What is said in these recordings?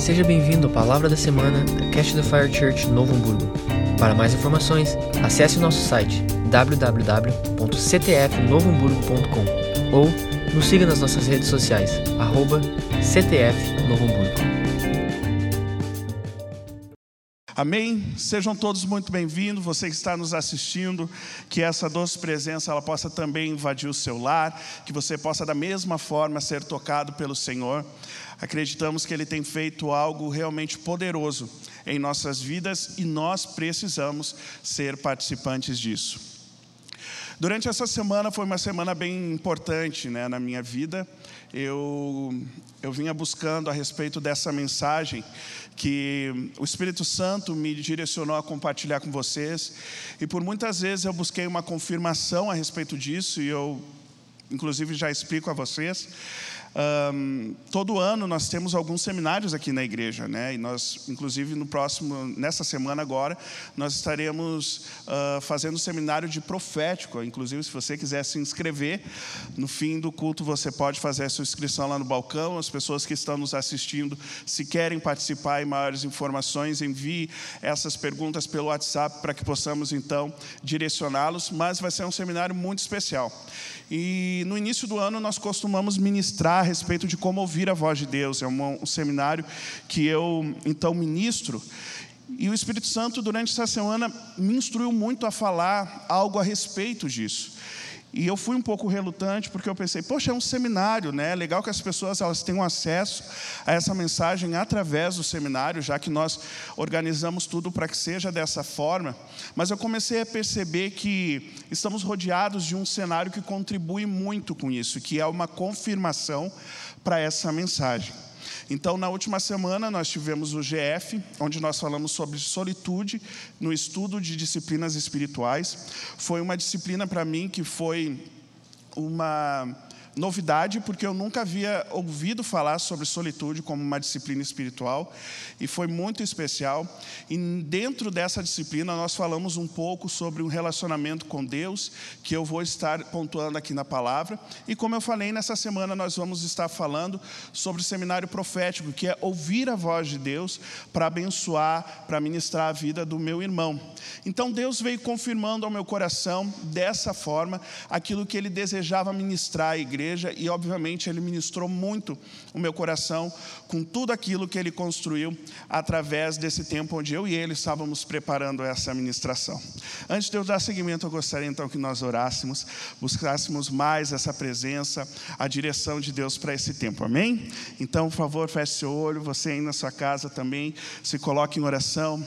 Seja bem-vindo à Palavra da Semana da Cash the Fire Church Novo Hamburgo. Para mais informações, acesse o nosso site www.ctfnovohamburgo.com ou nos siga nas nossas redes sociais, arroba. Amém? Sejam todos muito bem-vindos. Você que está nos assistindo, que essa doce presença ela possa também invadir o seu lar, que você possa da mesma forma ser tocado pelo Senhor. Acreditamos que Ele tem feito algo realmente poderoso em nossas vidas e nós precisamos ser participantes disso. Durante essa semana foi uma semana bem importante né, na minha vida. Eu, eu vinha buscando a respeito dessa mensagem que o Espírito Santo me direcionou a compartilhar com vocês. E por muitas vezes eu busquei uma confirmação a respeito disso, e eu, inclusive, já explico a vocês. Um, todo ano nós temos alguns seminários aqui na igreja, né? E nós, inclusive, no próximo, nessa semana agora, nós estaremos uh, fazendo um seminário de profético. Inclusive, se você quiser se inscrever, no fim do culto você pode fazer a sua inscrição lá no balcão. As pessoas que estão nos assistindo, se querem participar e maiores informações, envie essas perguntas pelo WhatsApp para que possamos então direcioná-los. Mas vai ser um seminário muito especial. E no início do ano nós costumamos ministrar a respeito de como ouvir a voz de Deus. É um, um seminário que eu então ministro. E o Espírito Santo, durante essa semana, me instruiu muito a falar algo a respeito disso. E eu fui um pouco relutante porque eu pensei, poxa, é um seminário, né? É legal que as pessoas elas tenham acesso a essa mensagem através do seminário, já que nós organizamos tudo para que seja dessa forma. Mas eu comecei a perceber que estamos rodeados de um cenário que contribui muito com isso, que é uma confirmação para essa mensagem. Então, na última semana, nós tivemos o GF, onde nós falamos sobre solitude no estudo de disciplinas espirituais. Foi uma disciplina para mim que foi uma novidade, porque eu nunca havia ouvido falar sobre solitude como uma disciplina espiritual, e foi muito especial. E dentro dessa disciplina, nós falamos um pouco sobre um relacionamento com Deus, que eu vou estar pontuando aqui na palavra. E como eu falei, nessa semana nós vamos estar falando sobre o seminário profético, que é ouvir a voz de Deus para abençoar, para ministrar a vida do meu irmão. Então Deus veio confirmando ao meu coração, dessa forma, aquilo que ele desejava ministrar à igreja igreja e, obviamente, ele ministrou muito o meu coração com tudo aquilo que ele construiu através desse tempo onde eu e ele estávamos preparando essa ministração. Antes de eu dar seguimento, eu gostaria então que nós orássemos, buscássemos mais essa presença, a direção de Deus para esse tempo, amém? Então, por favor, feche seu olho, você aí na sua casa também, se coloque em oração.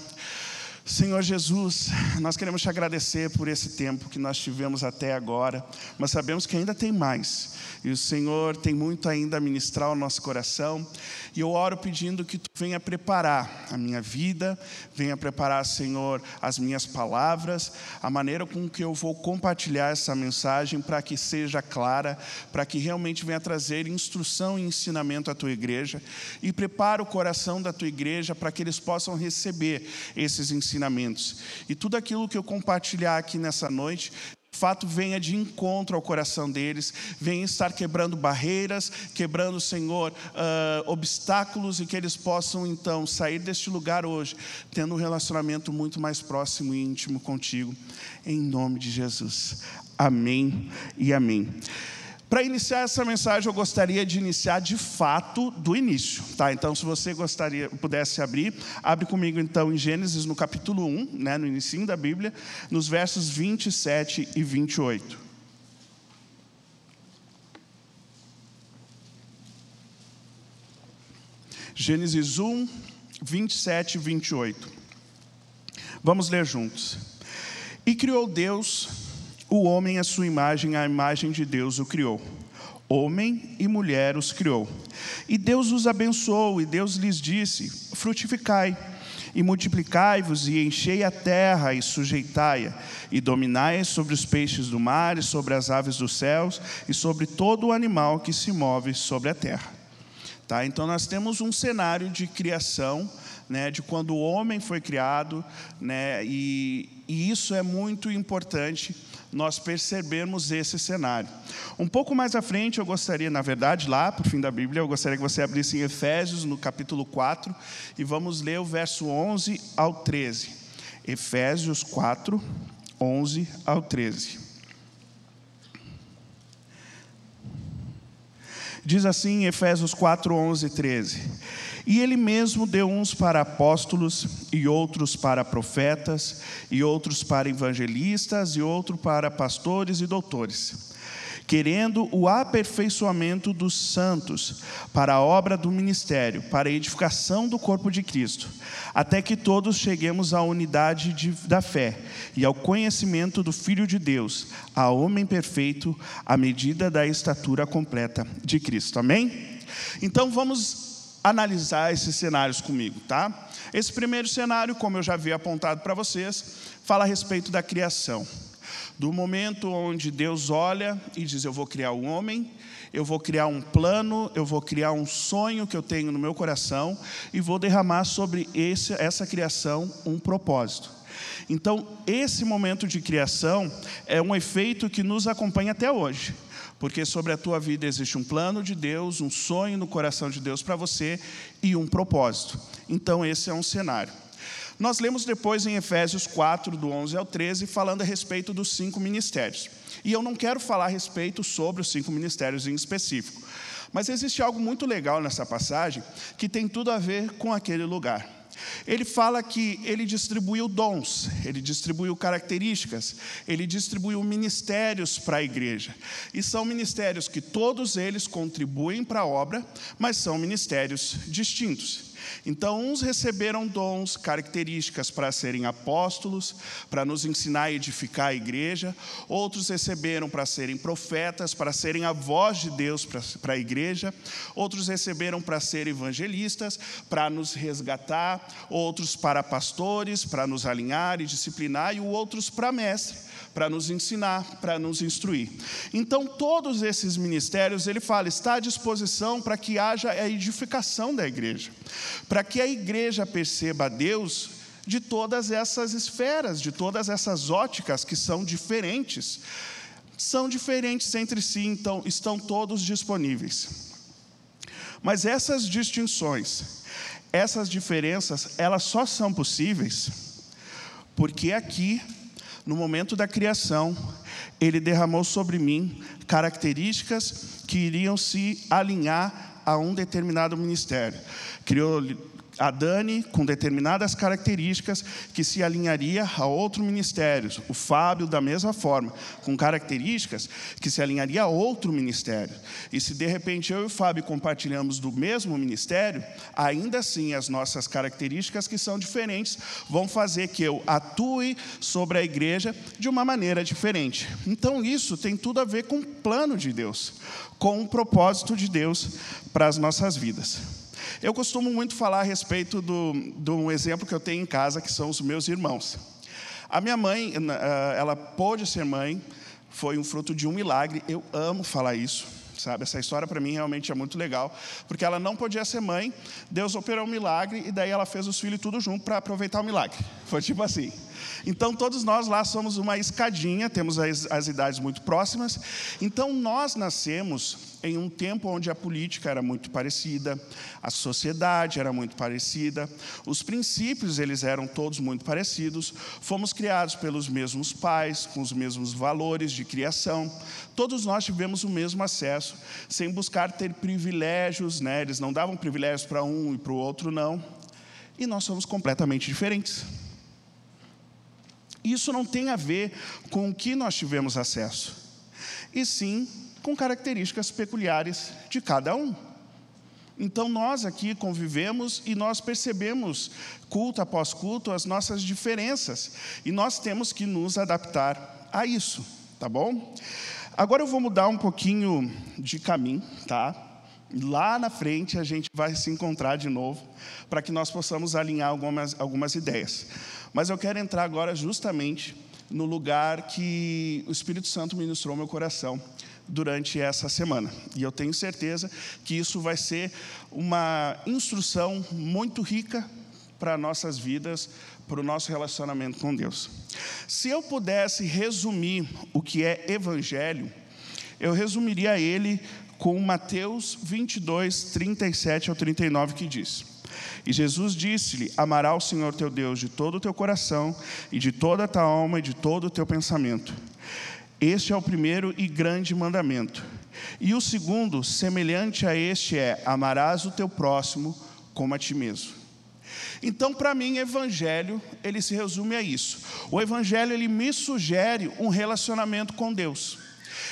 Senhor Jesus, nós queremos te agradecer por esse tempo que nós tivemos até agora, mas sabemos que ainda tem mais. E o Senhor tem muito ainda a ministrar ao nosso coração. E eu oro pedindo que tu venha preparar a minha vida, venha preparar, Senhor, as minhas palavras, a maneira com que eu vou compartilhar essa mensagem para que seja clara, para que realmente venha trazer instrução e ensinamento à tua igreja. E prepara o coração da tua igreja para que eles possam receber esses ensinamentos. E tudo aquilo que eu compartilhar aqui nessa noite, fato venha de encontro ao coração deles, venha estar quebrando barreiras, quebrando, Senhor, uh, obstáculos e que eles possam então sair deste lugar hoje, tendo um relacionamento muito mais próximo e íntimo contigo, em nome de Jesus. Amém e amém. Para iniciar essa mensagem, eu gostaria de iniciar de fato do início, tá? Então, se você gostaria, pudesse abrir, abre comigo então em Gênesis no capítulo 1, né, no início da Bíblia, nos versos 27 e 28. Gênesis 1, 27 e 28. Vamos ler juntos. E criou Deus o homem, a sua imagem, a imagem de Deus o criou. Homem e mulher os criou. E Deus os abençoou, e Deus lhes disse: Frutificai, e multiplicai-vos, e enchei a terra, e sujeitai-a, e dominai sobre os peixes do mar, e sobre as aves dos céus, e sobre todo o animal que se move sobre a terra. Tá? Então, nós temos um cenário de criação né, de quando o homem foi criado, né, e, e isso é muito importante nós percebermos esse cenário. Um pouco mais à frente, eu gostaria, na verdade, lá para o fim da Bíblia, eu gostaria que você abrisse em Efésios, no capítulo 4, e vamos ler o verso 11 ao 13. Efésios 4, 11 ao 13. Diz assim em Efésios 4, 11 e 13: E ele mesmo deu uns para apóstolos, e outros para profetas, e outros para evangelistas, e outros para pastores e doutores querendo o aperfeiçoamento dos santos para a obra do ministério, para a edificação do corpo de Cristo, até que todos cheguemos à unidade de, da fé e ao conhecimento do Filho de Deus, a homem perfeito, à medida da estatura completa de Cristo. Amém? Então vamos analisar esses cenários comigo, tá? Esse primeiro cenário, como eu já havia apontado para vocês, fala a respeito da criação do momento onde Deus olha e diz: Eu vou criar o um homem, eu vou criar um plano, eu vou criar um sonho que eu tenho no meu coração e vou derramar sobre esse, essa criação um propósito. Então, esse momento de criação é um efeito que nos acompanha até hoje, porque sobre a tua vida existe um plano de Deus, um sonho no coração de Deus para você e um propósito. Então, esse é um cenário. Nós lemos depois em Efésios 4, do 11 ao 13, falando a respeito dos cinco ministérios. E eu não quero falar a respeito sobre os cinco ministérios em específico, mas existe algo muito legal nessa passagem que tem tudo a ver com aquele lugar. Ele fala que ele distribuiu dons, ele distribuiu características, ele distribuiu ministérios para a igreja. E são ministérios que todos eles contribuem para a obra, mas são ministérios distintos. Então, uns receberam dons, características para serem apóstolos, para nos ensinar a edificar a igreja, outros receberam para serem profetas, para serem a voz de Deus para, a igreja, outros receberam para ser evangelistas, para nos resgatar, outros para pastores, para nos alinhar e disciplinar, e outros para mestre para nos ensinar, para nos instruir. Então, todos esses ministérios, ele fala, está à disposição para que haja a edificação da igreja, para que a igreja perceba a Deus de todas essas esferas, de todas essas óticas que são diferentes. São diferentes entre si, então estão todos disponíveis. Mas essas distinções, essas diferenças, elas só são possíveis porque aqui no momento da criação, ele derramou sobre mim características que iriam se alinhar a um determinado ministério. Criou a Dani com determinadas características que se alinharia a outro ministério. O Fábio, da mesma forma, com características que se alinharia a outro ministério. E se de repente eu e o Fábio compartilhamos do mesmo ministério, ainda assim as nossas características que são diferentes vão fazer que eu atue sobre a igreja de uma maneira diferente. Então isso tem tudo a ver com o plano de Deus, com o propósito de Deus para as nossas vidas. Eu costumo muito falar a respeito do, um exemplo que eu tenho em casa, que são os meus irmãos. A minha mãe, eh, ela pôde ser mãe, foi um fruto de um milagre. Eu amo falar isso, sabe? Essa história para mim realmente é muito legal, porque ela não podia ser mãe, Deus operou um milagre e daí ela fez os filhos tudo junto para aproveitar o milagre. Foi tipo assim. Então, todos nós lá somos uma escadinha, temos as, as idades muito próximas. Então, nós nascemos em um tempo onde a política era muito parecida, a sociedade era muito parecida, os princípios eles eram todos muito parecidos, fomos criados pelos mesmos pais, com os mesmos valores de criação, todos nós tivemos o mesmo acesso, sem buscar ter privilégios, né? eles não davam privilégios para um e para o outro não, e nós somos completamente diferentes. Isso não tem a ver com o que nós tivemos acesso, e sim com características peculiares de cada um. Então nós aqui convivemos e nós percebemos, culto após culto, as nossas diferenças, e nós temos que nos adaptar a isso, tá bom? Agora eu vou mudar um pouquinho de caminho, tá? Lá na frente a gente vai se encontrar de novo, para que nós possamos alinhar algumas, algumas ideias. Mas eu quero entrar agora justamente no lugar que o Espírito Santo ministrou meu coração durante essa semana. E eu tenho certeza que isso vai ser uma instrução muito rica para nossas vidas, para o nosso relacionamento com Deus. Se eu pudesse resumir o que é evangelho, eu resumiria ele com Mateus 22, 37 ao 39, que diz: E Jesus disse-lhe: Amará o Senhor teu Deus de todo o teu coração, e de toda a tua alma, e de todo o teu pensamento. Este é o primeiro e grande mandamento. E o segundo, semelhante a este, é: Amarás o teu próximo como a ti mesmo. Então, para mim, evangelho, ele se resume a isso. O evangelho ele me sugere um relacionamento com Deus.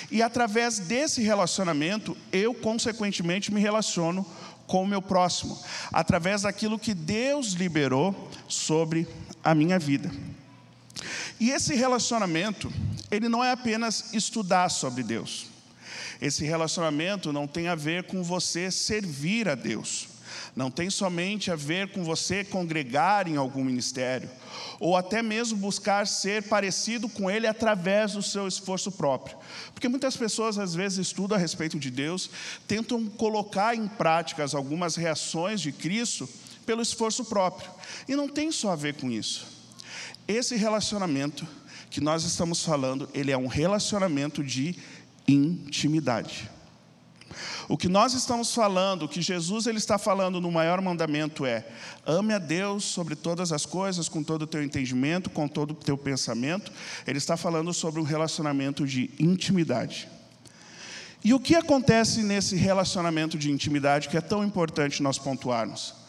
E através desse relacionamento, eu consequentemente me relaciono com o meu próximo, através daquilo que Deus liberou sobre a minha vida. E esse relacionamento, ele não é apenas estudar sobre Deus. Esse relacionamento não tem a ver com você servir a Deus. Não tem somente a ver com você congregar em algum ministério, ou até mesmo buscar ser parecido com Ele através do seu esforço próprio. Porque muitas pessoas, às vezes, estudam a respeito de Deus, tentam colocar em práticas algumas reações de Cristo pelo esforço próprio, e não tem só a ver com isso. Esse relacionamento que nós estamos falando, ele é um relacionamento de intimidade. O que nós estamos falando, o que Jesus ele está falando no maior mandamento é: ame a Deus sobre todas as coisas, com todo o teu entendimento, com todo o teu pensamento. Ele está falando sobre um relacionamento de intimidade. E o que acontece nesse relacionamento de intimidade que é tão importante nós pontuarmos?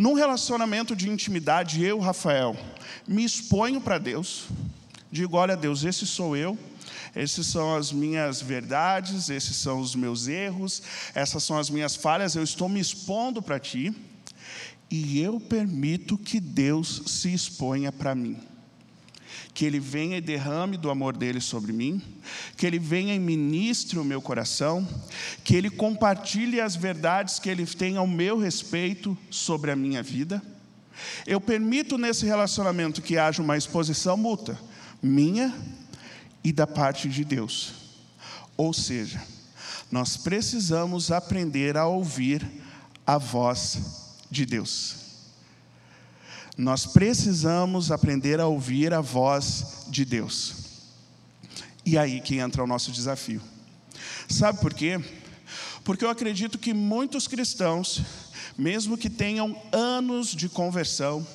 Num relacionamento de intimidade, eu, Rafael, me exponho para Deus, digo: olha, Deus, esse sou eu, essas são as minhas verdades, esses são os meus erros, essas são as minhas falhas, eu estou me expondo para ti, e eu permito que Deus se exponha para mim. Que Ele venha e derrame do amor dele sobre mim, que Ele venha e ministre o meu coração, que Ele compartilhe as verdades que Ele tem ao meu respeito sobre a minha vida. Eu permito nesse relacionamento que haja uma exposição mútua, minha e da parte de Deus. Ou seja, nós precisamos aprender a ouvir a voz de Deus. Nós precisamos aprender a ouvir a voz de Deus. E aí que entra o nosso desafio. Sabe por quê? Porque eu acredito que muitos cristãos, mesmo que tenham anos de conversão,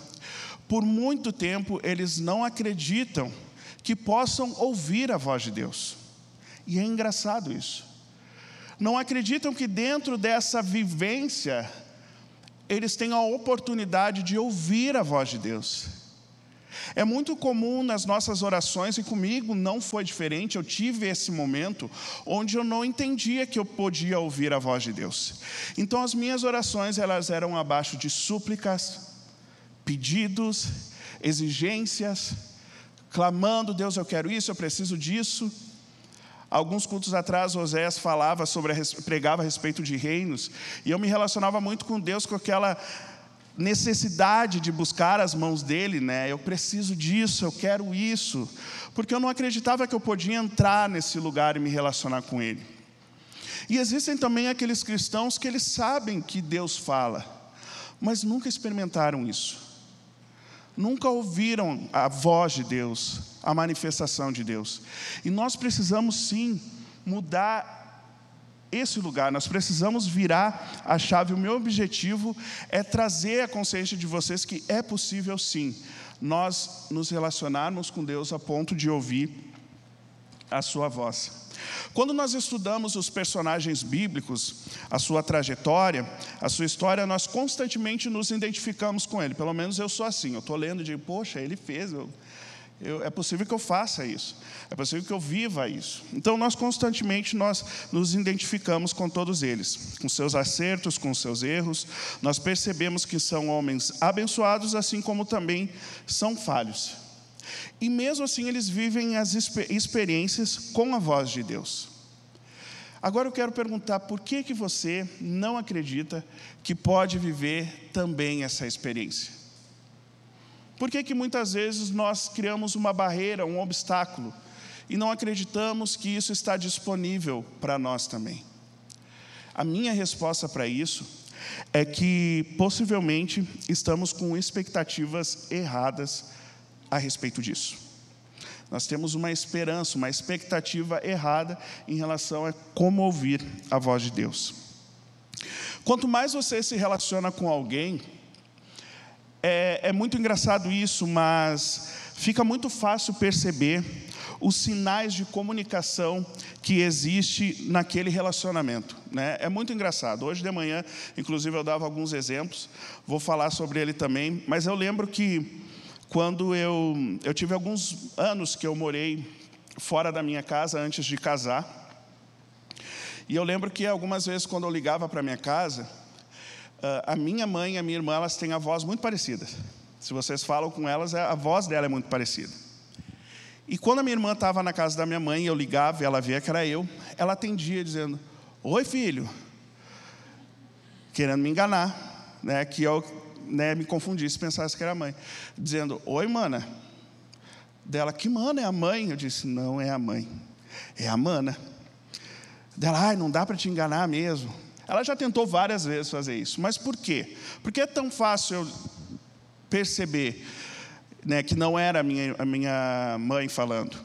por muito tempo eles não acreditam que possam ouvir a voz de Deus. E é engraçado isso. Não acreditam que dentro dessa vivência eles tenham a oportunidade de ouvir a voz de Deus. É muito comum nas nossas orações, e comigo não foi diferente, eu tive esse momento onde eu não entendia que eu podia ouvir a voz de Deus. Então as minhas orações, elas eram abaixo de súplicas, pedidos, exigências, clamando: Deus, eu quero isso, eu preciso disso. Alguns cultos atrás, Oséias falava sobre, pregava a respeito de reinos, e eu me relacionava muito com Deus com aquela necessidade de buscar as mãos dele, né? Eu preciso disso, eu quero isso, porque eu não acreditava que eu podia entrar nesse lugar e me relacionar com ele. E existem também aqueles cristãos que eles sabem que Deus fala, mas nunca experimentaram isso nunca ouviram a voz de Deus, a manifestação de Deus. E nós precisamos sim mudar esse lugar, nós precisamos virar a chave. O meu objetivo é trazer a consciência de vocês que é possível sim nós nos relacionarmos com Deus a ponto de ouvir a sua voz. Quando nós estudamos os personagens bíblicos, a sua trajetória, a sua história, nós constantemente nos identificamos com ele. Pelo menos eu sou assim. Eu estou lendo e digo, poxa, ele fez. Eu, eu, é possível que eu faça isso. É possível que eu viva isso. Então nós constantemente nós nos identificamos com todos eles, com seus acertos, com seus erros. Nós percebemos que são homens abençoados, assim como também são falhos. E mesmo assim eles vivem as experiências com a voz de Deus. Agora eu quero perguntar por que que você não acredita que pode viver também essa experiência? Por que que muitas vezes nós criamos uma barreira, um obstáculo e não acreditamos que isso está disponível para nós também? A minha resposta para isso é que possivelmente estamos com expectativas erradas a respeito disso. Nós temos uma esperança, uma expectativa errada em relação a como ouvir a voz de Deus. Quanto mais você se relaciona com alguém, é, é muito engraçado isso, mas fica muito fácil perceber os sinais de comunicação que existe naquele relacionamento. Né? É muito engraçado. Hoje de manhã, inclusive, eu dava alguns exemplos, vou falar sobre ele também, mas eu lembro que quando eu, eu tive alguns anos que eu morei fora da minha casa antes de casar, e eu lembro que algumas vezes quando eu ligava para minha casa, a minha mãe e a minha irmã, elas têm a voz muito parecida. Se vocês falam com elas, a voz dela é muito parecida. E quando a minha irmã estava na casa da minha mãe, eu ligava e ela via que era eu, ela atendia dizendo: Oi, filho. Querendo me enganar, né, que eu né, me confundisse, pensasse que era a mãe. Dizendo: Oi, mana. Dela, que mana é a mãe? Eu disse: Não é a mãe, é a mana. Dela, ai, não dá para te enganar mesmo. Ela já tentou várias vezes fazer isso, mas por quê? Porque é tão fácil eu perceber né, que não era a minha, a minha mãe falando?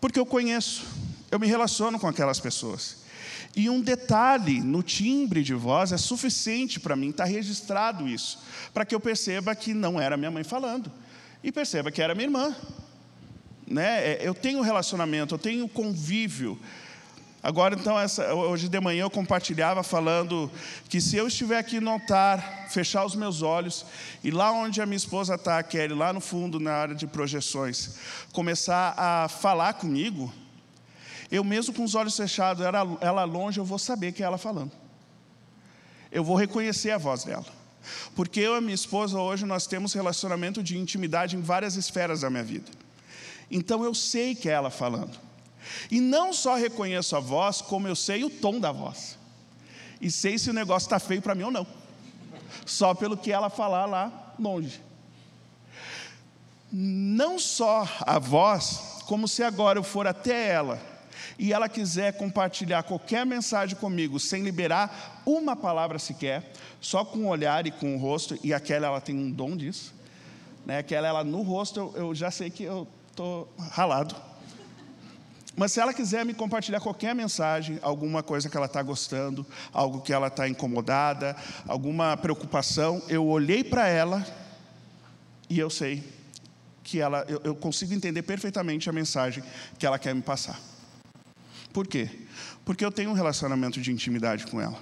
Porque eu conheço, eu me relaciono com aquelas pessoas. E um detalhe no timbre de voz é suficiente para mim, está registrado isso, para que eu perceba que não era minha mãe falando, e perceba que era minha irmã. Né? É, eu tenho relacionamento, eu tenho convívio, Agora, então, essa, hoje de manhã eu compartilhava falando que se eu estiver aqui no altar, fechar os meus olhos, e lá onde a minha esposa está, Kelly, lá no fundo, na área de projeções, começar a falar comigo, eu mesmo com os olhos fechados, ela, ela longe, eu vou saber que é ela falando. Eu vou reconhecer a voz dela. Porque eu e minha esposa hoje nós temos relacionamento de intimidade em várias esferas da minha vida. Então eu sei que é ela falando. E não só reconheço a voz, como eu sei o tom da voz. E sei se o negócio está feio para mim ou não. Só pelo que ela falar lá longe. Não só a voz, como se agora eu for até ela e ela quiser compartilhar qualquer mensagem comigo sem liberar uma palavra sequer, só com o olhar e com o rosto, e aquela ela tem um dom disso, né? aquela ela no rosto eu, eu já sei que eu estou ralado. Mas se ela quiser me compartilhar qualquer mensagem, alguma coisa que ela está gostando, algo que ela está incomodada, alguma preocupação, eu olhei para ela e eu sei que ela, eu, eu consigo entender perfeitamente a mensagem que ela quer me passar. Por quê? Porque eu tenho um relacionamento de intimidade com ela.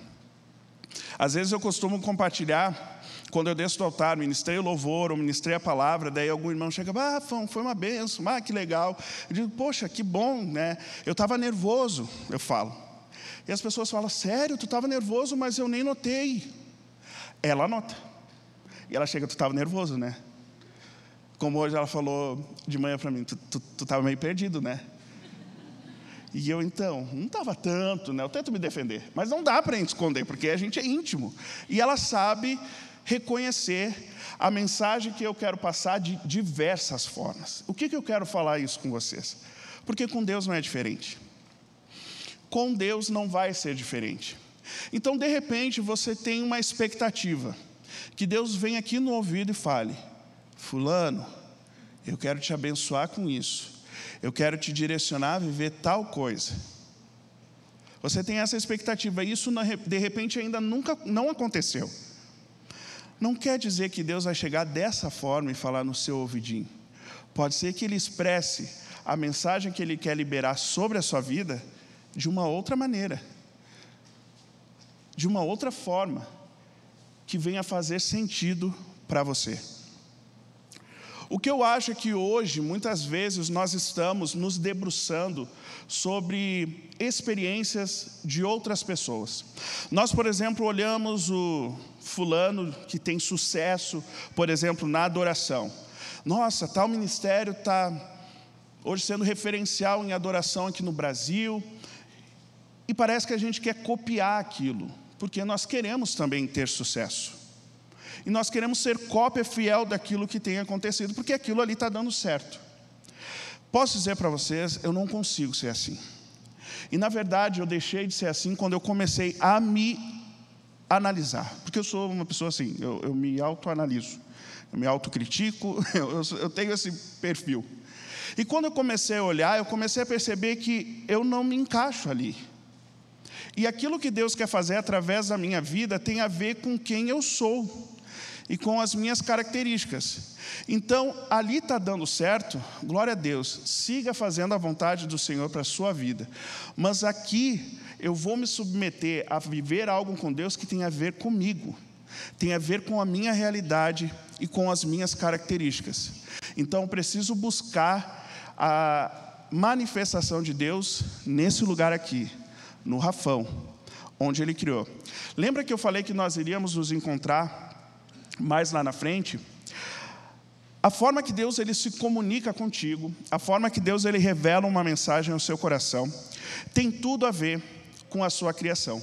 Às vezes eu costumo compartilhar quando eu desço do altar, ministrei o louvor, ou ministrei a palavra, daí algum irmão chega, ah, foi uma benção, ah, que legal. Eu digo, poxa, que bom, né? Eu estava nervoso, eu falo. E as pessoas falam, sério, tu estava nervoso, mas eu nem notei. Ela nota. E ela chega, tu estava nervoso, né? Como hoje ela falou de manhã para mim, tu estava meio perdido, né? E eu então, não estava tanto, né? Eu tento me defender, mas não dá para esconder, porque a gente é íntimo. E ela sabe reconhecer a mensagem que eu quero passar de diversas formas. O que, que eu quero falar isso com vocês? Porque com Deus não é diferente. Com Deus não vai ser diferente. Então, de repente, você tem uma expectativa que Deus venha aqui no ouvido e fale: Fulano, eu quero te abençoar com isso. Eu quero te direcionar a viver tal coisa. Você tem essa expectativa, isso de repente ainda nunca não aconteceu. Não quer dizer que Deus vai chegar dessa forma e falar no seu ouvidinho. Pode ser que Ele expresse a mensagem que Ele quer liberar sobre a sua vida de uma outra maneira, de uma outra forma, que venha fazer sentido para você. O que eu acho é que hoje, muitas vezes, nós estamos nos debruçando sobre experiências de outras pessoas. Nós, por exemplo, olhamos o fulano que tem sucesso, por exemplo, na adoração. Nossa, tal ministério está hoje sendo referencial em adoração aqui no Brasil. E parece que a gente quer copiar aquilo, porque nós queremos também ter sucesso. E nós queremos ser cópia fiel daquilo que tem acontecido, porque aquilo ali está dando certo. Posso dizer para vocês, eu não consigo ser assim. E na verdade eu deixei de ser assim quando eu comecei a me analisar, porque eu sou uma pessoa assim, eu, eu me autoanaliso, eu me autocritico, eu, eu tenho esse perfil. E quando eu comecei a olhar, eu comecei a perceber que eu não me encaixo ali. E aquilo que Deus quer fazer através da minha vida tem a ver com quem eu sou e com as minhas características. Então, ali está dando certo, glória a Deus, siga fazendo a vontade do Senhor para a sua vida. Mas aqui eu vou me submeter a viver algo com Deus que tem a ver comigo, tem a ver com a minha realidade e com as minhas características. Então, preciso buscar a manifestação de Deus nesse lugar aqui, no Rafão, onde Ele criou. Lembra que eu falei que nós iríamos nos encontrar mais lá na frente? A forma que Deus ele se comunica contigo, a forma que Deus ele revela uma mensagem ao seu coração, tem tudo a ver com a sua criação.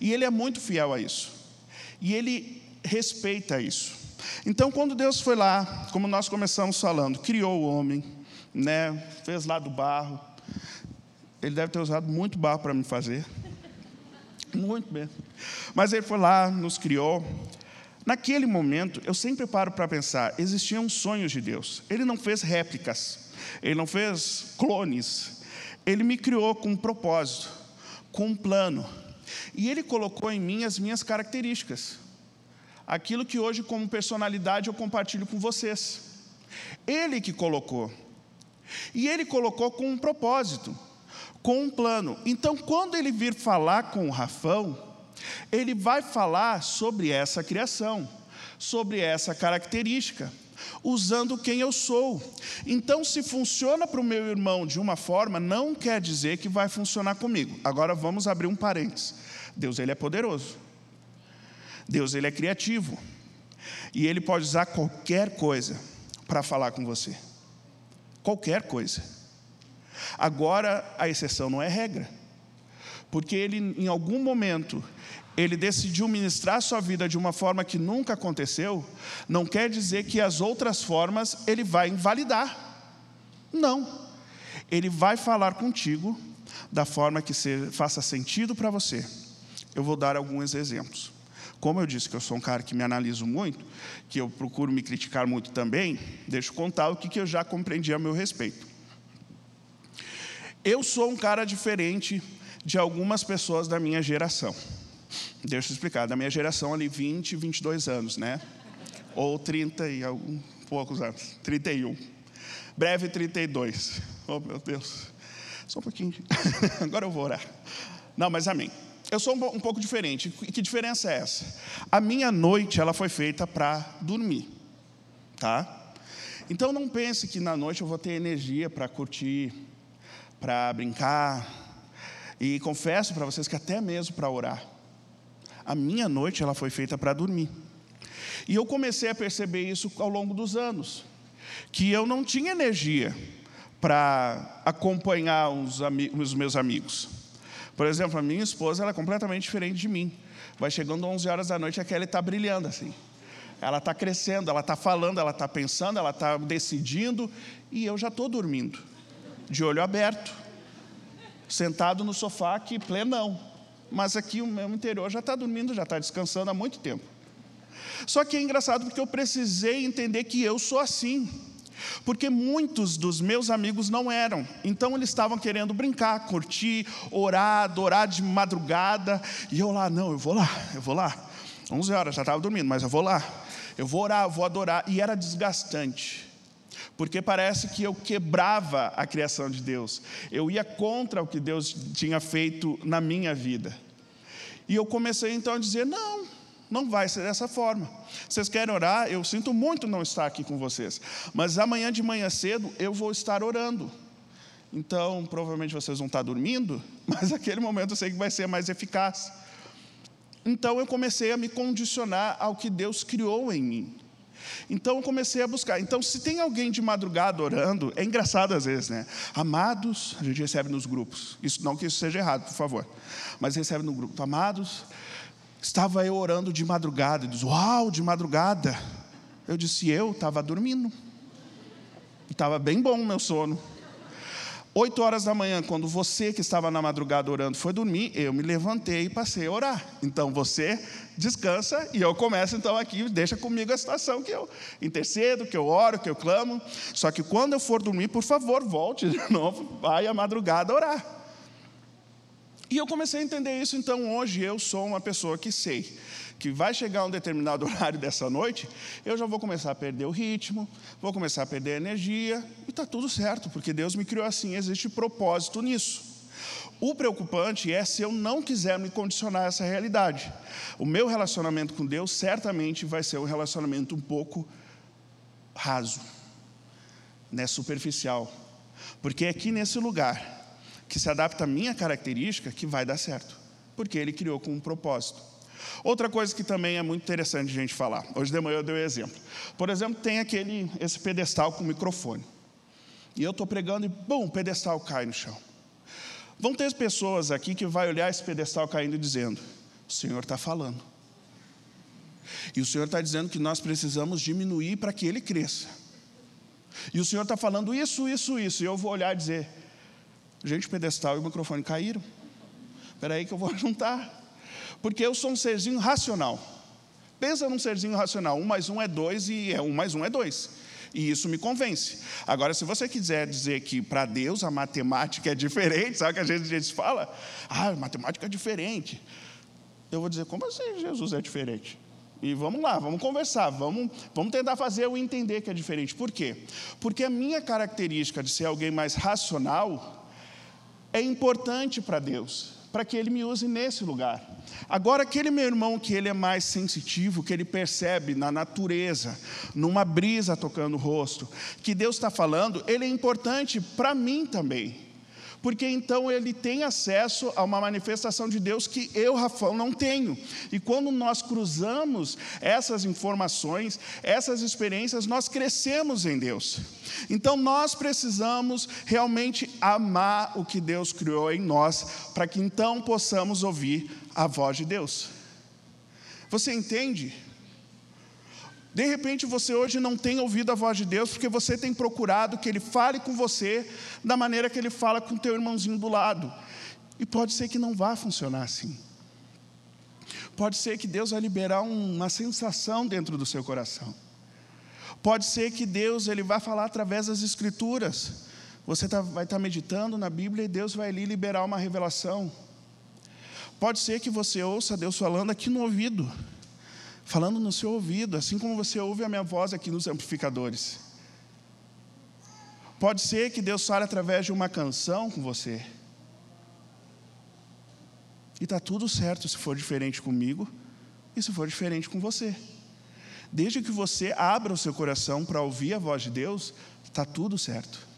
E ele é muito fiel a isso. E ele respeita isso. Então, quando Deus foi lá, como nós começamos falando, criou o homem, né, fez lá do barro. Ele deve ter usado muito barro para me fazer. Muito mesmo. Mas ele foi lá, nos criou, Naquele momento, eu sempre paro para pensar: existiam sonhos de Deus. Ele não fez réplicas, ele não fez clones. Ele me criou com um propósito, com um plano. E ele colocou em mim as minhas características. Aquilo que hoje, como personalidade, eu compartilho com vocês. Ele que colocou. E ele colocou com um propósito, com um plano. Então, quando ele vir falar com o Rafão, ele vai falar sobre essa criação, sobre essa característica, usando quem eu sou. Então, se funciona para o meu irmão de uma forma, não quer dizer que vai funcionar comigo. Agora vamos abrir um parênteses. Deus ele é poderoso. Deus ele é criativo. E ele pode usar qualquer coisa para falar com você. Qualquer coisa. Agora, a exceção não é regra. Porque ele, em algum momento, ele decidiu ministrar sua vida de uma forma que nunca aconteceu, não quer dizer que as outras formas ele vai invalidar. Não. Ele vai falar contigo da forma que faça sentido para você. Eu vou dar alguns exemplos. Como eu disse que eu sou um cara que me analiso muito, que eu procuro me criticar muito também, deixa eu contar o que eu já compreendi a meu respeito. Eu sou um cara diferente de algumas pessoas da minha geração. Deixa eu explicar, da minha geração ali, 20, 22 anos, né? Ou 30 e algum, poucos anos, 31. Breve 32. Oh, meu Deus. Só um pouquinho. Agora eu vou orar. Não, mas amém. Eu sou um, um pouco diferente. Que diferença é essa? A minha noite, ela foi feita para dormir. Tá? Então não pense que na noite eu vou ter energia para curtir, para brincar. E confesso para vocês que até mesmo para orar. A minha noite ela foi feita para dormir. E eu comecei a perceber isso ao longo dos anos, que eu não tinha energia para acompanhar os, os, meus amigos. Por exemplo, a minha esposa ela é completamente diferente de mim. Vai chegando 11 horas da noite, a Kelly está brilhando assim. Ela está crescendo, ela está falando, ela está pensando, ela está decidindo, e eu já estou dormindo, de olho aberto, sentado no sofá aqui, plenão mas aqui o meu interior já está dormindo, já está descansando há muito tempo. Só que é engraçado porque eu precisei entender que eu sou assim. Porque muitos dos meus amigos não eram. Então eles estavam querendo brincar, curtir, orar, adorar de madrugada. E eu lá, não, eu vou lá, eu vou lá. 11 horas, já estava dormindo, mas eu vou lá. Eu vou orar, eu vou adorar. E era desgastante porque parece que eu quebrava a criação de Deus, eu ia contra o que Deus tinha feito na minha vida. E eu comecei então a dizer: não, não vai ser dessa forma. Vocês querem orar? Eu sinto muito não estar aqui com vocês, mas amanhã de manhã cedo eu vou estar orando. Então, provavelmente vocês vão estar dormindo, mas aquele momento eu sei que vai ser mais eficaz. Então eu comecei a me condicionar ao que Deus criou em mim. Então eu comecei a buscar. Então, se tem alguém de madrugada orando, é engraçado às vezes, né? Amados, a gente recebe nos grupos. Isso não que isso seja errado, por favor. Mas recebe no grupo. Amados, estava eu orando de madrugada. E diz, uau, de madrugada. Eu disse, eu estava dormindo. Estava bem bom o meu sono. Oito horas da manhã, quando você que estava na madrugada orando foi dormir, eu me levantei e passei a orar. Então você descansa e eu começo então aqui, deixa comigo a situação que eu intercedo, que eu oro, que eu clamo. Só que quando eu for dormir, por favor, volte de novo, vai à madrugada orar. E eu comecei a entender isso, então hoje eu sou uma pessoa que sei que vai chegar um determinado horário dessa noite, eu já vou começar a perder o ritmo, vou começar a perder a energia, e está tudo certo, porque Deus me criou assim, existe propósito nisso. O preocupante é se eu não quiser me condicionar a essa realidade. O meu relacionamento com Deus certamente vai ser um relacionamento um pouco raso, né, superficial. Porque é aqui nesse lugar que se adapta à minha característica que vai dar certo. Porque ele criou com um propósito. Outra coisa que também é muito interessante a gente falar. Hoje de manhã eu dei um exemplo. Por exemplo, tem aquele esse pedestal com microfone. E eu estou pregando e, bum, o pedestal cai no chão. Vão ter pessoas aqui que vai olhar esse pedestal caindo e dizendo: O Senhor está falando. E o Senhor está dizendo que nós precisamos diminuir para que ele cresça. E o Senhor está falando isso, isso, isso. E eu vou olhar e dizer: Gente, o pedestal e o microfone caíram. Espera aí que eu vou juntar. Porque eu sou um serzinho racional. Pensa num serzinho racional. Um mais um é dois e é um mais um é dois. E isso me convence. Agora, se você quiser dizer que para Deus a matemática é diferente, sabe que a gente, a gente fala? Ah, matemática é diferente. Eu vou dizer, como assim Jesus é diferente? E vamos lá, vamos conversar, vamos, vamos tentar fazer eu entender que é diferente. Por quê? Porque a minha característica de ser alguém mais racional é importante para Deus para que ele me use nesse lugar. Agora, aquele meu irmão que ele é mais sensitivo, que ele percebe na natureza, numa brisa tocando o rosto, que Deus está falando, ele é importante para mim também porque então ele tem acesso a uma manifestação de Deus que eu, Rafael, não tenho. E quando nós cruzamos essas informações, essas experiências, nós crescemos em Deus. Então nós precisamos realmente amar o que Deus criou em nós, para que então possamos ouvir a voz de Deus. Você entende? De repente você hoje não tem ouvido a voz de Deus porque você tem procurado que Ele fale com você da maneira que Ele fala com o teu irmãozinho do lado. E pode ser que não vá funcionar assim. Pode ser que Deus vai liberar uma sensação dentro do seu coração. Pode ser que Deus ele vai falar através das Escrituras. Você tá, vai estar tá meditando na Bíblia e Deus vai ali liberar uma revelação. Pode ser que você ouça Deus falando aqui no ouvido falando no seu ouvido, assim como você ouve a minha voz aqui nos amplificadores. Pode ser que Deus fale através de uma canção com você. E está tudo certo se for diferente comigo e se for diferente com você. Desde que você abra o seu coração para ouvir a voz de Deus, está tudo certo.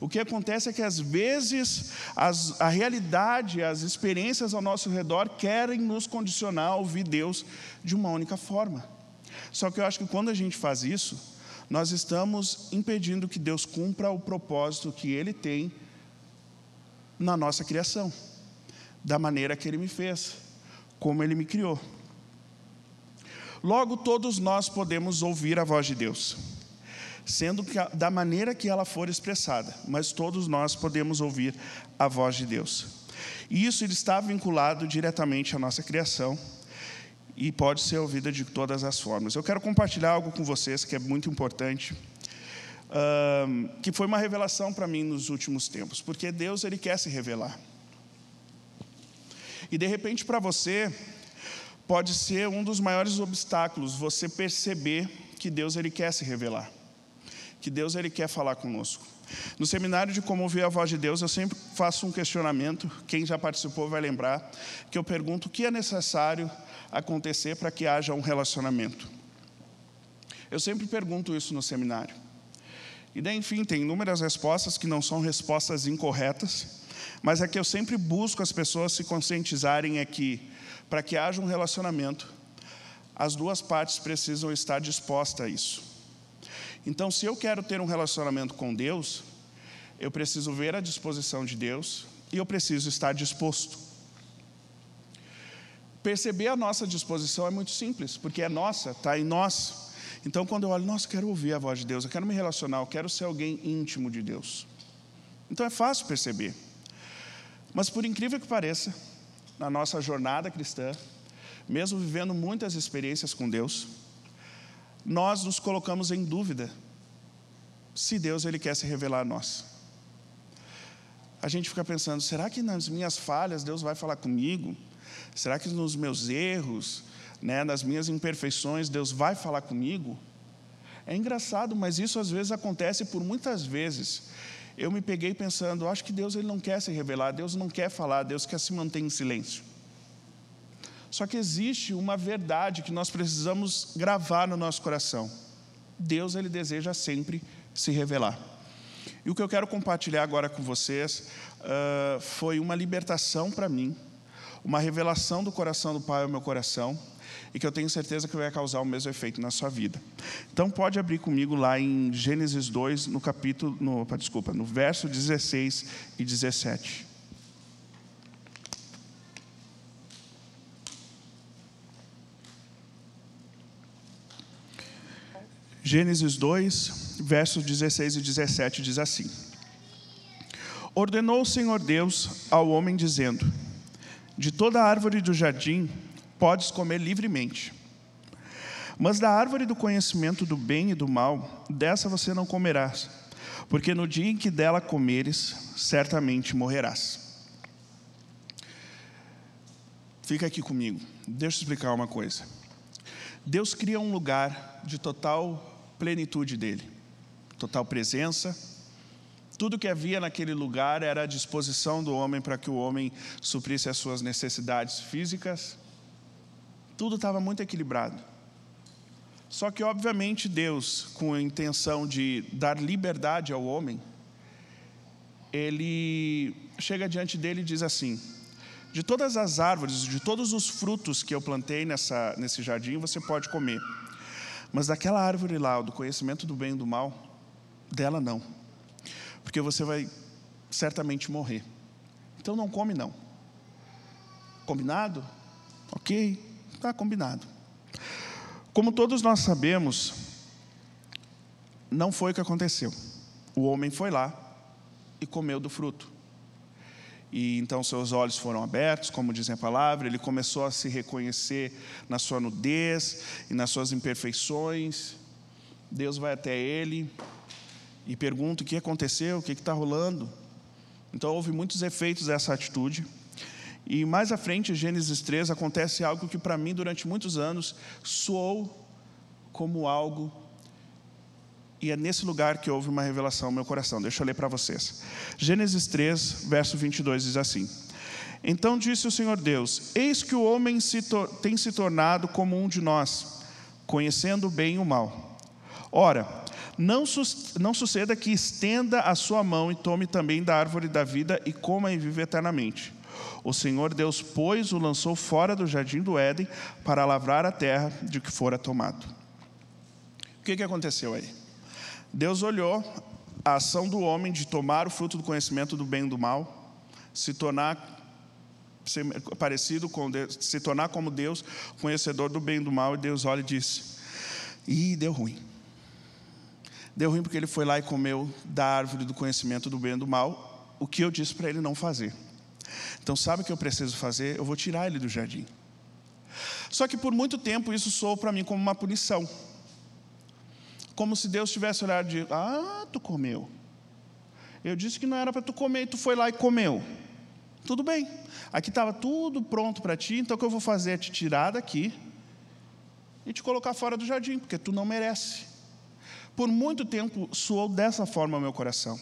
O que acontece é que às vezes as, a realidade, as experiências ao nosso redor querem nos condicionar a ouvir Deus de uma única forma. Só que eu acho que quando a gente faz isso, nós estamos impedindo que Deus cumpra o propósito que Ele tem na nossa criação, da maneira que Ele me fez, como Ele me criou. Logo, todos nós podemos ouvir a voz de Deus sendo que, da maneira que ela for expressada, mas todos nós podemos ouvir a voz de Deus. E isso está vinculado diretamente à nossa criação e pode ser ouvida de todas as formas. Eu quero compartilhar algo com vocês que é muito importante, que foi uma revelação para mim nos últimos tempos, porque Deus ele quer se revelar. E de repente para você pode ser um dos maiores obstáculos você perceber que Deus ele quer se revelar que Deus ele quer falar conosco. No seminário de como ouvir a voz de Deus, eu sempre faço um questionamento. Quem já participou vai lembrar que eu pergunto o que é necessário acontecer para que haja um relacionamento. Eu sempre pergunto isso no seminário. E daí, enfim, tem inúmeras respostas que não são respostas incorretas, mas é que eu sempre busco as pessoas se conscientizarem é que, para que haja um relacionamento, as duas partes precisam estar dispostas a isso. Então, se eu quero ter um relacionamento com Deus, eu preciso ver a disposição de Deus e eu preciso estar disposto. Perceber a nossa disposição é muito simples, porque é nossa, está em nós. Então, quando eu olho, nossa, quero ouvir a voz de Deus, eu quero me relacionar, eu quero ser alguém íntimo de Deus. Então é fácil perceber. Mas por incrível que pareça, na nossa jornada cristã, mesmo vivendo muitas experiências com Deus, nós nos colocamos em dúvida se Deus ele quer se revelar a nós. A gente fica pensando, será que nas minhas falhas Deus vai falar comigo? Será que nos meus erros, né, nas minhas imperfeições Deus vai falar comigo? É engraçado, mas isso às vezes acontece por muitas vezes. Eu me peguei pensando, acho que Deus ele não quer se revelar, Deus não quer falar, Deus quer se manter em silêncio. Só que existe uma verdade que nós precisamos gravar no nosso coração. Deus ele deseja sempre se revelar. E o que eu quero compartilhar agora com vocês uh, foi uma libertação para mim, uma revelação do coração do Pai ao meu coração, e que eu tenho certeza que vai causar o mesmo efeito na sua vida. Então pode abrir comigo lá em Gênesis 2, no capítulo, no, desculpa, no verso 16 e 17. Gênesis 2, versos 16 e 17 diz assim: Ordenou o Senhor Deus ao homem, dizendo: De toda árvore do jardim podes comer livremente, mas da árvore do conhecimento do bem e do mal, dessa você não comerás, porque no dia em que dela comeres, certamente morrerás. Fica aqui comigo, deixa eu explicar uma coisa. Deus cria um lugar de total plenitude dele, total presença. Tudo que havia naquele lugar era a disposição do homem para que o homem suprisse as suas necessidades físicas. Tudo estava muito equilibrado. Só que, obviamente, Deus, com a intenção de dar liberdade ao homem, ele chega diante dele e diz assim: De todas as árvores, de todos os frutos que eu plantei nessa, nesse jardim, você pode comer. Mas daquela árvore lá, do conhecimento do bem e do mal, dela não. Porque você vai certamente morrer. Então não come não. Combinado? Ok, está combinado. Como todos nós sabemos, não foi o que aconteceu. O homem foi lá e comeu do fruto. E então seus olhos foram abertos, como dizem a palavra, ele começou a se reconhecer na sua nudez e nas suas imperfeições. Deus vai até ele e pergunta o que aconteceu, o que está rolando. Então houve muitos efeitos dessa atitude. E mais à frente, em Gênesis 3, acontece algo que para mim, durante muitos anos, soou como algo e é nesse lugar que houve uma revelação no meu coração. Deixa eu ler para vocês. Gênesis 3, verso 22 diz assim: Então disse o Senhor Deus: Eis que o homem se tem se tornado como um de nós, conhecendo o bem e o mal. Ora, não, su não suceda que estenda a sua mão e tome também da árvore da vida e coma e viva eternamente. O Senhor Deus, pois, o lançou fora do jardim do Éden para lavrar a terra de que fora tomado. O que, que aconteceu aí? Deus olhou a ação do homem de tomar o fruto do conhecimento do bem e do mal, se tornar parecido com Deus, se tornar como Deus, conhecedor do bem e do mal, e Deus olha e diz: "E deu ruim". Deu ruim porque ele foi lá e comeu da árvore do conhecimento do bem e do mal, o que eu disse para ele não fazer. Então, sabe o que eu preciso fazer? Eu vou tirar ele do jardim. Só que por muito tempo isso soou para mim como uma punição como se Deus tivesse olhado de, ah, tu comeu. Eu disse que não era para tu comer e tu foi lá e comeu. Tudo bem. Aqui estava tudo pronto para ti, então o que eu vou fazer é te tirar daqui e te colocar fora do jardim, porque tu não merece. Por muito tempo soou dessa forma o meu coração.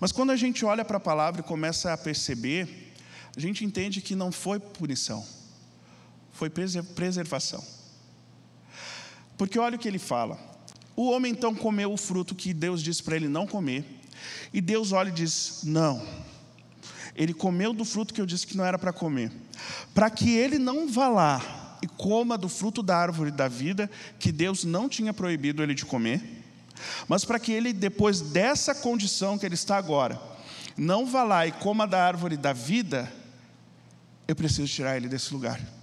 Mas quando a gente olha para a palavra e começa a perceber, a gente entende que não foi punição, foi preservação. Porque olha o que ele fala: o homem então comeu o fruto que Deus disse para ele não comer. E Deus olha e diz: Não. Ele comeu do fruto que eu disse que não era para comer. Para que ele não vá lá e coma do fruto da árvore da vida, que Deus não tinha proibido ele de comer. Mas para que ele, depois dessa condição que ele está agora, não vá lá e coma da árvore da vida, eu preciso tirar ele desse lugar.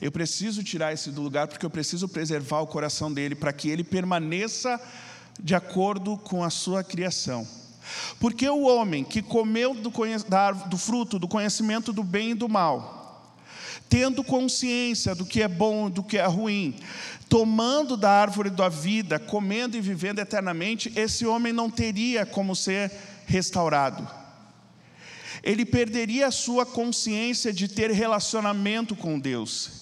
Eu preciso tirar esse do lugar porque eu preciso preservar o coração dele para que ele permaneça de acordo com a sua criação. Porque o homem que comeu do, do fruto do conhecimento do bem e do mal, tendo consciência do que é bom e do que é ruim, tomando da árvore da vida, comendo e vivendo eternamente, esse homem não teria como ser restaurado. Ele perderia a sua consciência de ter relacionamento com Deus.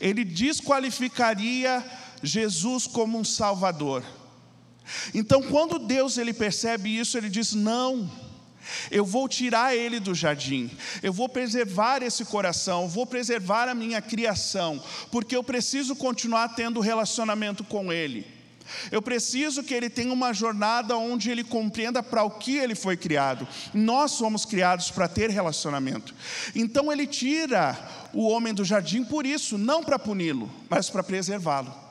Ele desqualificaria Jesus como um salvador. Então, quando Deus ele percebe isso, ele diz: "Não, eu vou tirar ele do jardim, eu vou preservar esse coração, vou preservar a minha criação, porque eu preciso continuar tendo relacionamento com ele. Eu preciso que ele tenha uma jornada onde ele compreenda para o que ele foi criado. Nós somos criados para ter relacionamento. Então ele tira o homem do jardim por isso, não para puni-lo, mas para preservá-lo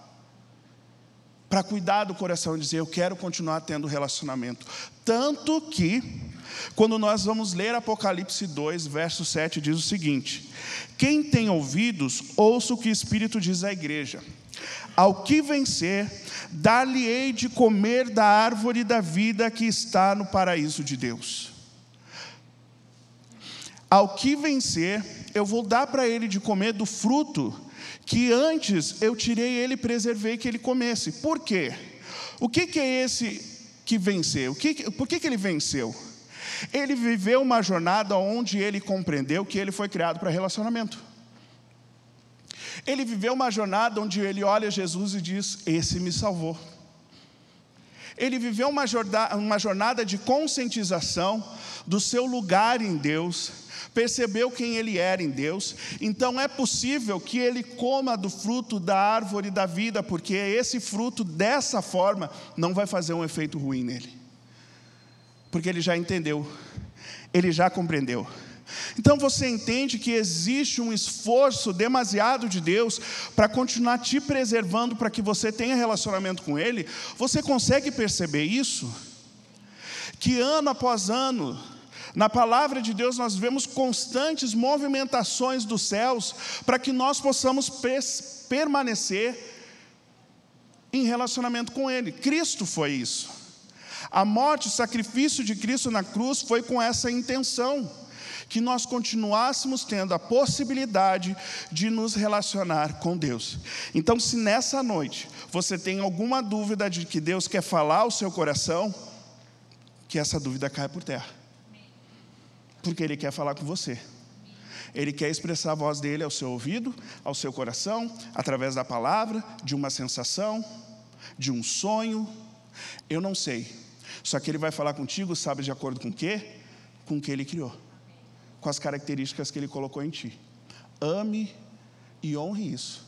para cuidar do coração e dizer: Eu quero continuar tendo relacionamento. Tanto que, quando nós vamos ler Apocalipse 2, verso 7, diz o seguinte: Quem tem ouvidos, ouça o que o Espírito diz à igreja. Ao que vencer, dar-lhe-ei de comer da árvore da vida que está no paraíso de Deus. Ao que vencer, eu vou dar para ele de comer do fruto que antes eu tirei ele e preservei que ele comesse. Por quê? O que, que é esse que venceu? Por que, que ele venceu? Ele viveu uma jornada onde ele compreendeu que ele foi criado para relacionamento. Ele viveu uma jornada onde ele olha Jesus e diz: Esse me salvou. Ele viveu uma jornada, uma jornada de conscientização do seu lugar em Deus, percebeu quem ele era em Deus, então é possível que ele coma do fruto da árvore da vida, porque esse fruto, dessa forma, não vai fazer um efeito ruim nele, porque ele já entendeu, ele já compreendeu. Então você entende que existe um esforço demasiado de Deus para continuar te preservando para que você tenha relacionamento com Ele. Você consegue perceber isso? Que ano após ano, na palavra de Deus, nós vemos constantes movimentações dos céus para que nós possamos permanecer em relacionamento com Ele. Cristo foi isso. A morte, o sacrifício de Cristo na cruz foi com essa intenção, que nós continuássemos tendo a possibilidade de nos relacionar com Deus. Então, se nessa noite você tem alguma dúvida de que Deus quer falar ao seu coração, que essa dúvida caia por terra. Porque Ele quer falar com você. Ele quer expressar a voz dele ao seu ouvido, ao seu coração, através da palavra, de uma sensação, de um sonho. Eu não sei. Só que ele vai falar contigo, sabe de acordo com o quê? Com o que ele criou. Com as características que ele colocou em ti. Ame e honre isso.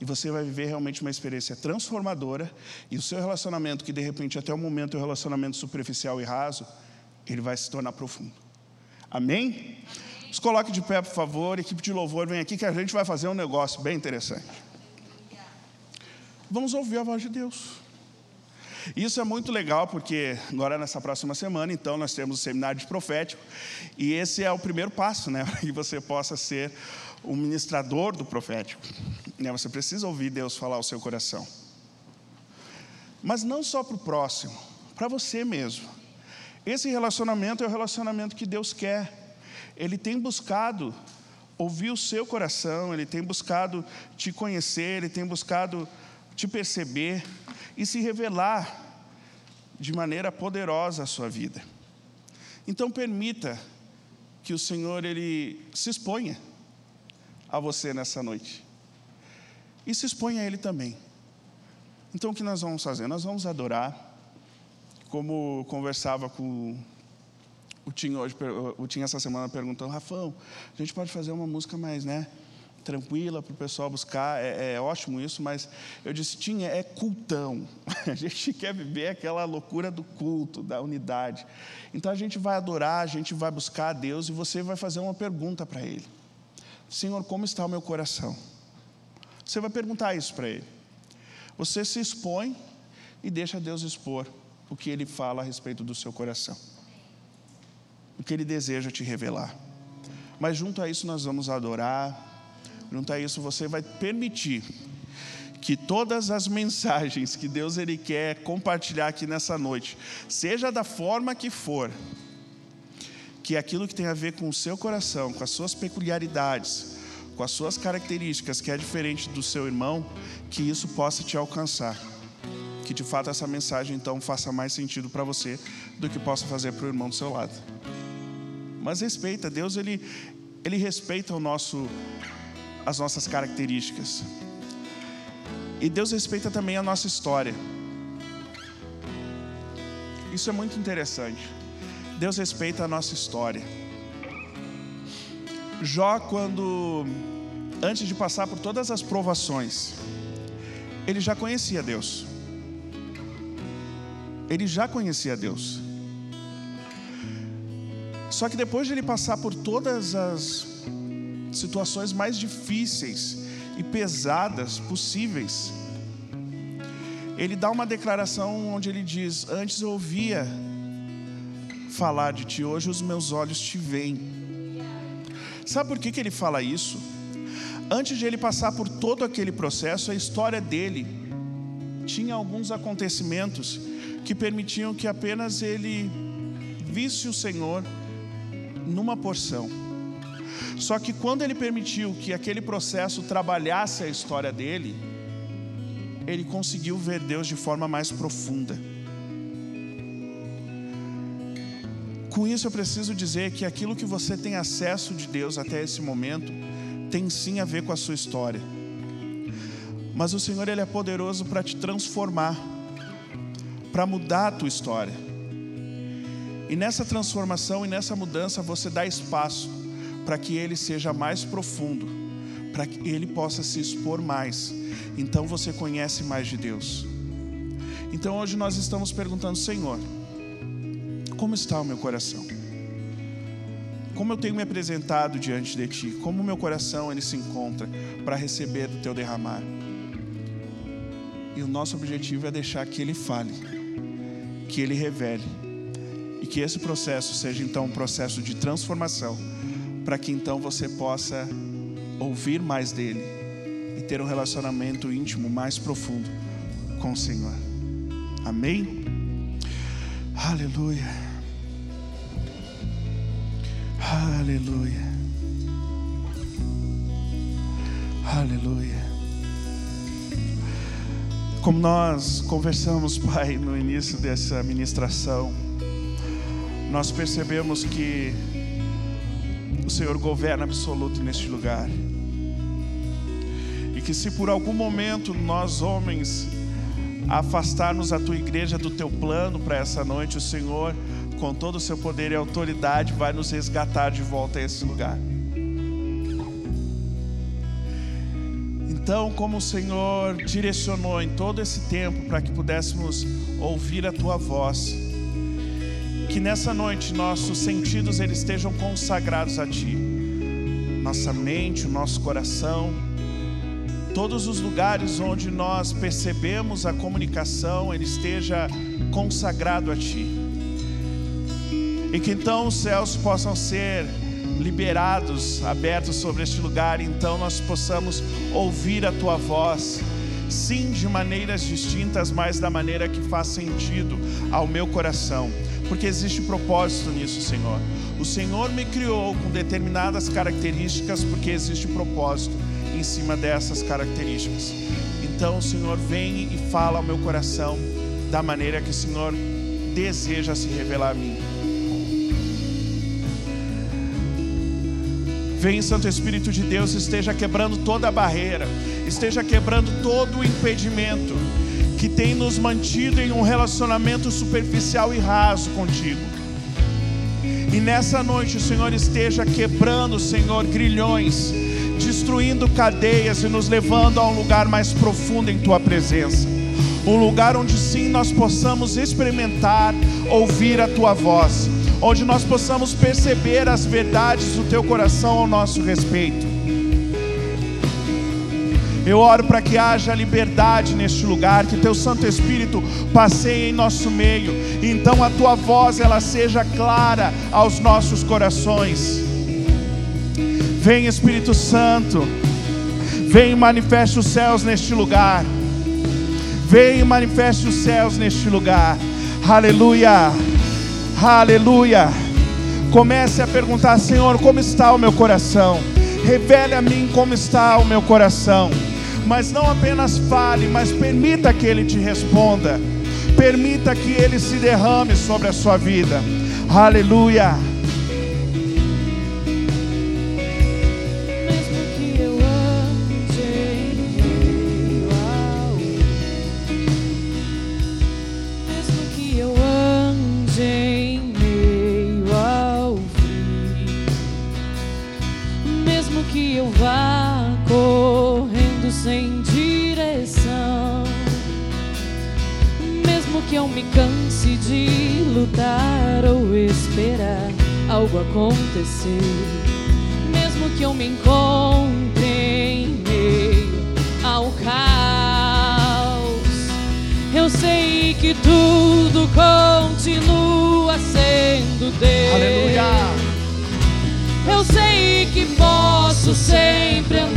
E você vai viver realmente uma experiência transformadora. E o seu relacionamento, que de repente até o momento é um relacionamento superficial e raso, ele vai se tornar profundo. Amém? Nos coloque de pé, por favor. Equipe de louvor, vem aqui que a gente vai fazer um negócio bem interessante. Vamos ouvir a voz de Deus. Isso é muito legal porque agora nessa próxima semana, então, nós temos o seminário de profético e esse é o primeiro passo, né, para que você possa ser o ministrador do profético. Né, você precisa ouvir Deus falar ao seu coração, mas não só para o próximo, para você mesmo. Esse relacionamento é o relacionamento que Deus quer. Ele tem buscado ouvir o seu coração, ele tem buscado te conhecer, ele tem buscado te perceber e se revelar de maneira poderosa à sua vida. Então permita que o Senhor ele se exponha a você nessa noite. E se exponha a ele também. Então o que nós vamos fazer? Nós vamos adorar como conversava com o Tim hoje, o Tim essa semana perguntando, Rafão, a gente pode fazer uma música mais, né? Tranquila para o pessoal buscar, é, é, ótimo isso, mas eu disse, Tim, é cultão. A gente quer viver aquela loucura do culto, da unidade. Então a gente vai adorar, a gente vai buscar a Deus e você vai fazer uma pergunta para Ele: Senhor, como está o meu coração? Você vai perguntar isso para Ele. Você se expõe e deixa Deus expor o que ele fala a respeito do seu coração, o que ele deseja te revelar. Mas junto a isso nós vamos adorar, a isso você vai permitir que todas as mensagens que Deus ele quer compartilhar aqui nessa noite, seja da forma que for, que aquilo que tem a ver com o seu coração, com as suas peculiaridades, com as suas características, que é diferente do seu irmão, que isso possa te alcançar. Que de fato essa mensagem então faça mais sentido para você do que possa fazer para o irmão do seu lado. Mas respeita, Deus ele, ele respeita o nosso, as nossas características. E Deus respeita também a nossa história. Isso é muito interessante. Deus respeita a nossa história. Jó, quando antes de passar por todas as provações, ele já conhecia Deus. Ele já conhecia Deus. Só que depois de ele passar por todas as situações mais difíceis e pesadas possíveis, ele dá uma declaração onde ele diz: Antes eu ouvia falar de ti, hoje os meus olhos te veem. Sabe por que, que ele fala isso? Antes de ele passar por todo aquele processo, a história dele tinha alguns acontecimentos que permitiam que apenas ele visse o Senhor numa porção. Só que quando ele permitiu que aquele processo trabalhasse a história dele, ele conseguiu ver Deus de forma mais profunda. Com isso eu preciso dizer que aquilo que você tem acesso de Deus até esse momento tem sim a ver com a sua história. Mas o Senhor ele é poderoso para te transformar, para mudar a tua história. E nessa transformação e nessa mudança você dá espaço para que ele seja mais profundo, para que ele possa se expor mais. Então você conhece mais de Deus. Então hoje nós estamos perguntando, Senhor, como está o meu coração? Como eu tenho me apresentado diante de Ti? Como o meu coração ele se encontra para receber do Teu derramar? E o nosso objetivo é deixar que Ele fale, que Ele revele, e que esse processo seja então um processo de transformação, para que então você possa ouvir mais dele e ter um relacionamento íntimo mais profundo com o Senhor. Amém? Aleluia. Aleluia. Aleluia. Como nós conversamos, Pai, no início dessa ministração, nós percebemos que o Senhor governa absoluto neste lugar. E que se por algum momento nós, homens, afastarmos a tua igreja do teu plano para essa noite, o Senhor com todo o seu poder e autoridade, vai nos resgatar de volta a esse lugar. Então, como o Senhor direcionou em todo esse tempo para que pudéssemos ouvir a tua voz, que nessa noite nossos sentidos eles estejam consagrados a ti. Nossa mente, o nosso coração, todos os lugares onde nós percebemos a comunicação, ele esteja consagrado a ti. E que então os céus possam ser liberados, abertos sobre este lugar, então nós possamos ouvir a tua voz, sim, de maneiras distintas, mas da maneira que faz sentido ao meu coração, porque existe propósito nisso, Senhor. O Senhor me criou com determinadas características, porque existe propósito em cima dessas características. Então, Senhor, vem e fala ao meu coração da maneira que o Senhor deseja se revelar a mim. Vem, Santo Espírito de Deus, esteja quebrando toda a barreira, esteja quebrando todo o impedimento que tem nos mantido em um relacionamento superficial e raso contigo. E nessa noite o Senhor esteja quebrando, Senhor, grilhões, destruindo cadeias e nos levando a um lugar mais profundo em tua presença. Um lugar onde sim nós possamos experimentar, ouvir a tua voz onde nós possamos perceber as verdades do teu coração ao nosso respeito. Eu oro para que haja liberdade neste lugar, que teu Santo Espírito passeie em nosso meio, então a tua voz ela seja clara aos nossos corações. Vem Espírito Santo, Vem e manifeste os céus neste lugar. Vem e manifeste os céus neste lugar. Aleluia. Aleluia. Comece a perguntar, Senhor, como está o meu coração? Revele a mim como está o meu coração. Mas não apenas fale, mas permita que Ele te responda. Permita que Ele se derrame sobre a sua vida. Aleluia. Acontecer, mesmo que eu me encontre em meio ao caos. Eu sei que tudo continua sendo Deus. Aleluia. Eu sei que posso sempre andar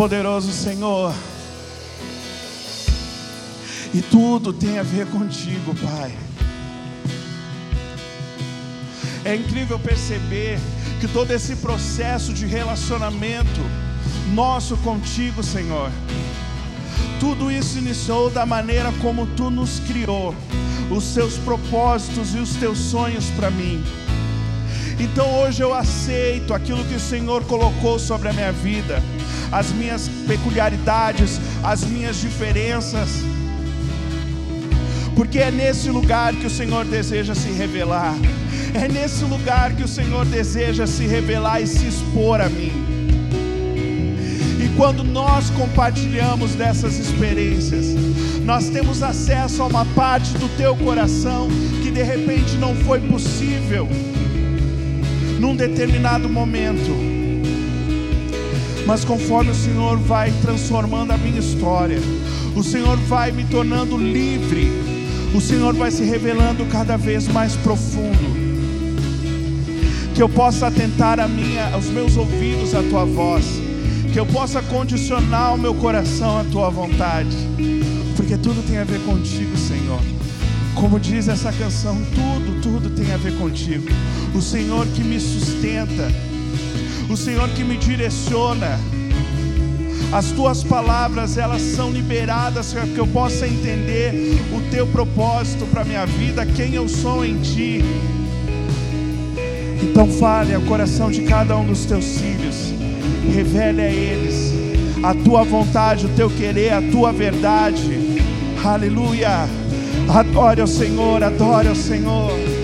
poderoso, Senhor. E tudo tem a ver contigo, Pai. É incrível perceber que todo esse processo de relacionamento nosso contigo, Senhor, tudo isso iniciou da maneira como tu nos criou, os seus propósitos e os teus sonhos para mim. Então hoje eu aceito aquilo que o Senhor colocou sobre a minha vida, as minhas peculiaridades, as minhas diferenças, porque é nesse lugar que o Senhor deseja se revelar, é nesse lugar que o Senhor deseja se revelar e se expor a mim. E quando nós compartilhamos dessas experiências, nós temos acesso a uma parte do teu coração que de repente não foi possível num determinado momento. Mas conforme o Senhor vai transformando a minha história, o Senhor vai me tornando livre, o Senhor vai se revelando cada vez mais profundo. Que eu possa atentar a minha, aos meus ouvidos à tua voz, que eu possa condicionar o meu coração à tua vontade, porque tudo tem a ver contigo, Senhor. Como diz essa canção, tudo, tudo tem a ver contigo. O Senhor que me sustenta, o Senhor que me direciona. As tuas palavras, elas são liberadas para que eu possa entender o teu propósito para minha vida, quem eu sou em ti. Então fale ao coração de cada um dos teus filhos. Revele a eles a tua vontade, o teu querer, a tua verdade. Aleluia. Adore ao Senhor, adore ao Senhor.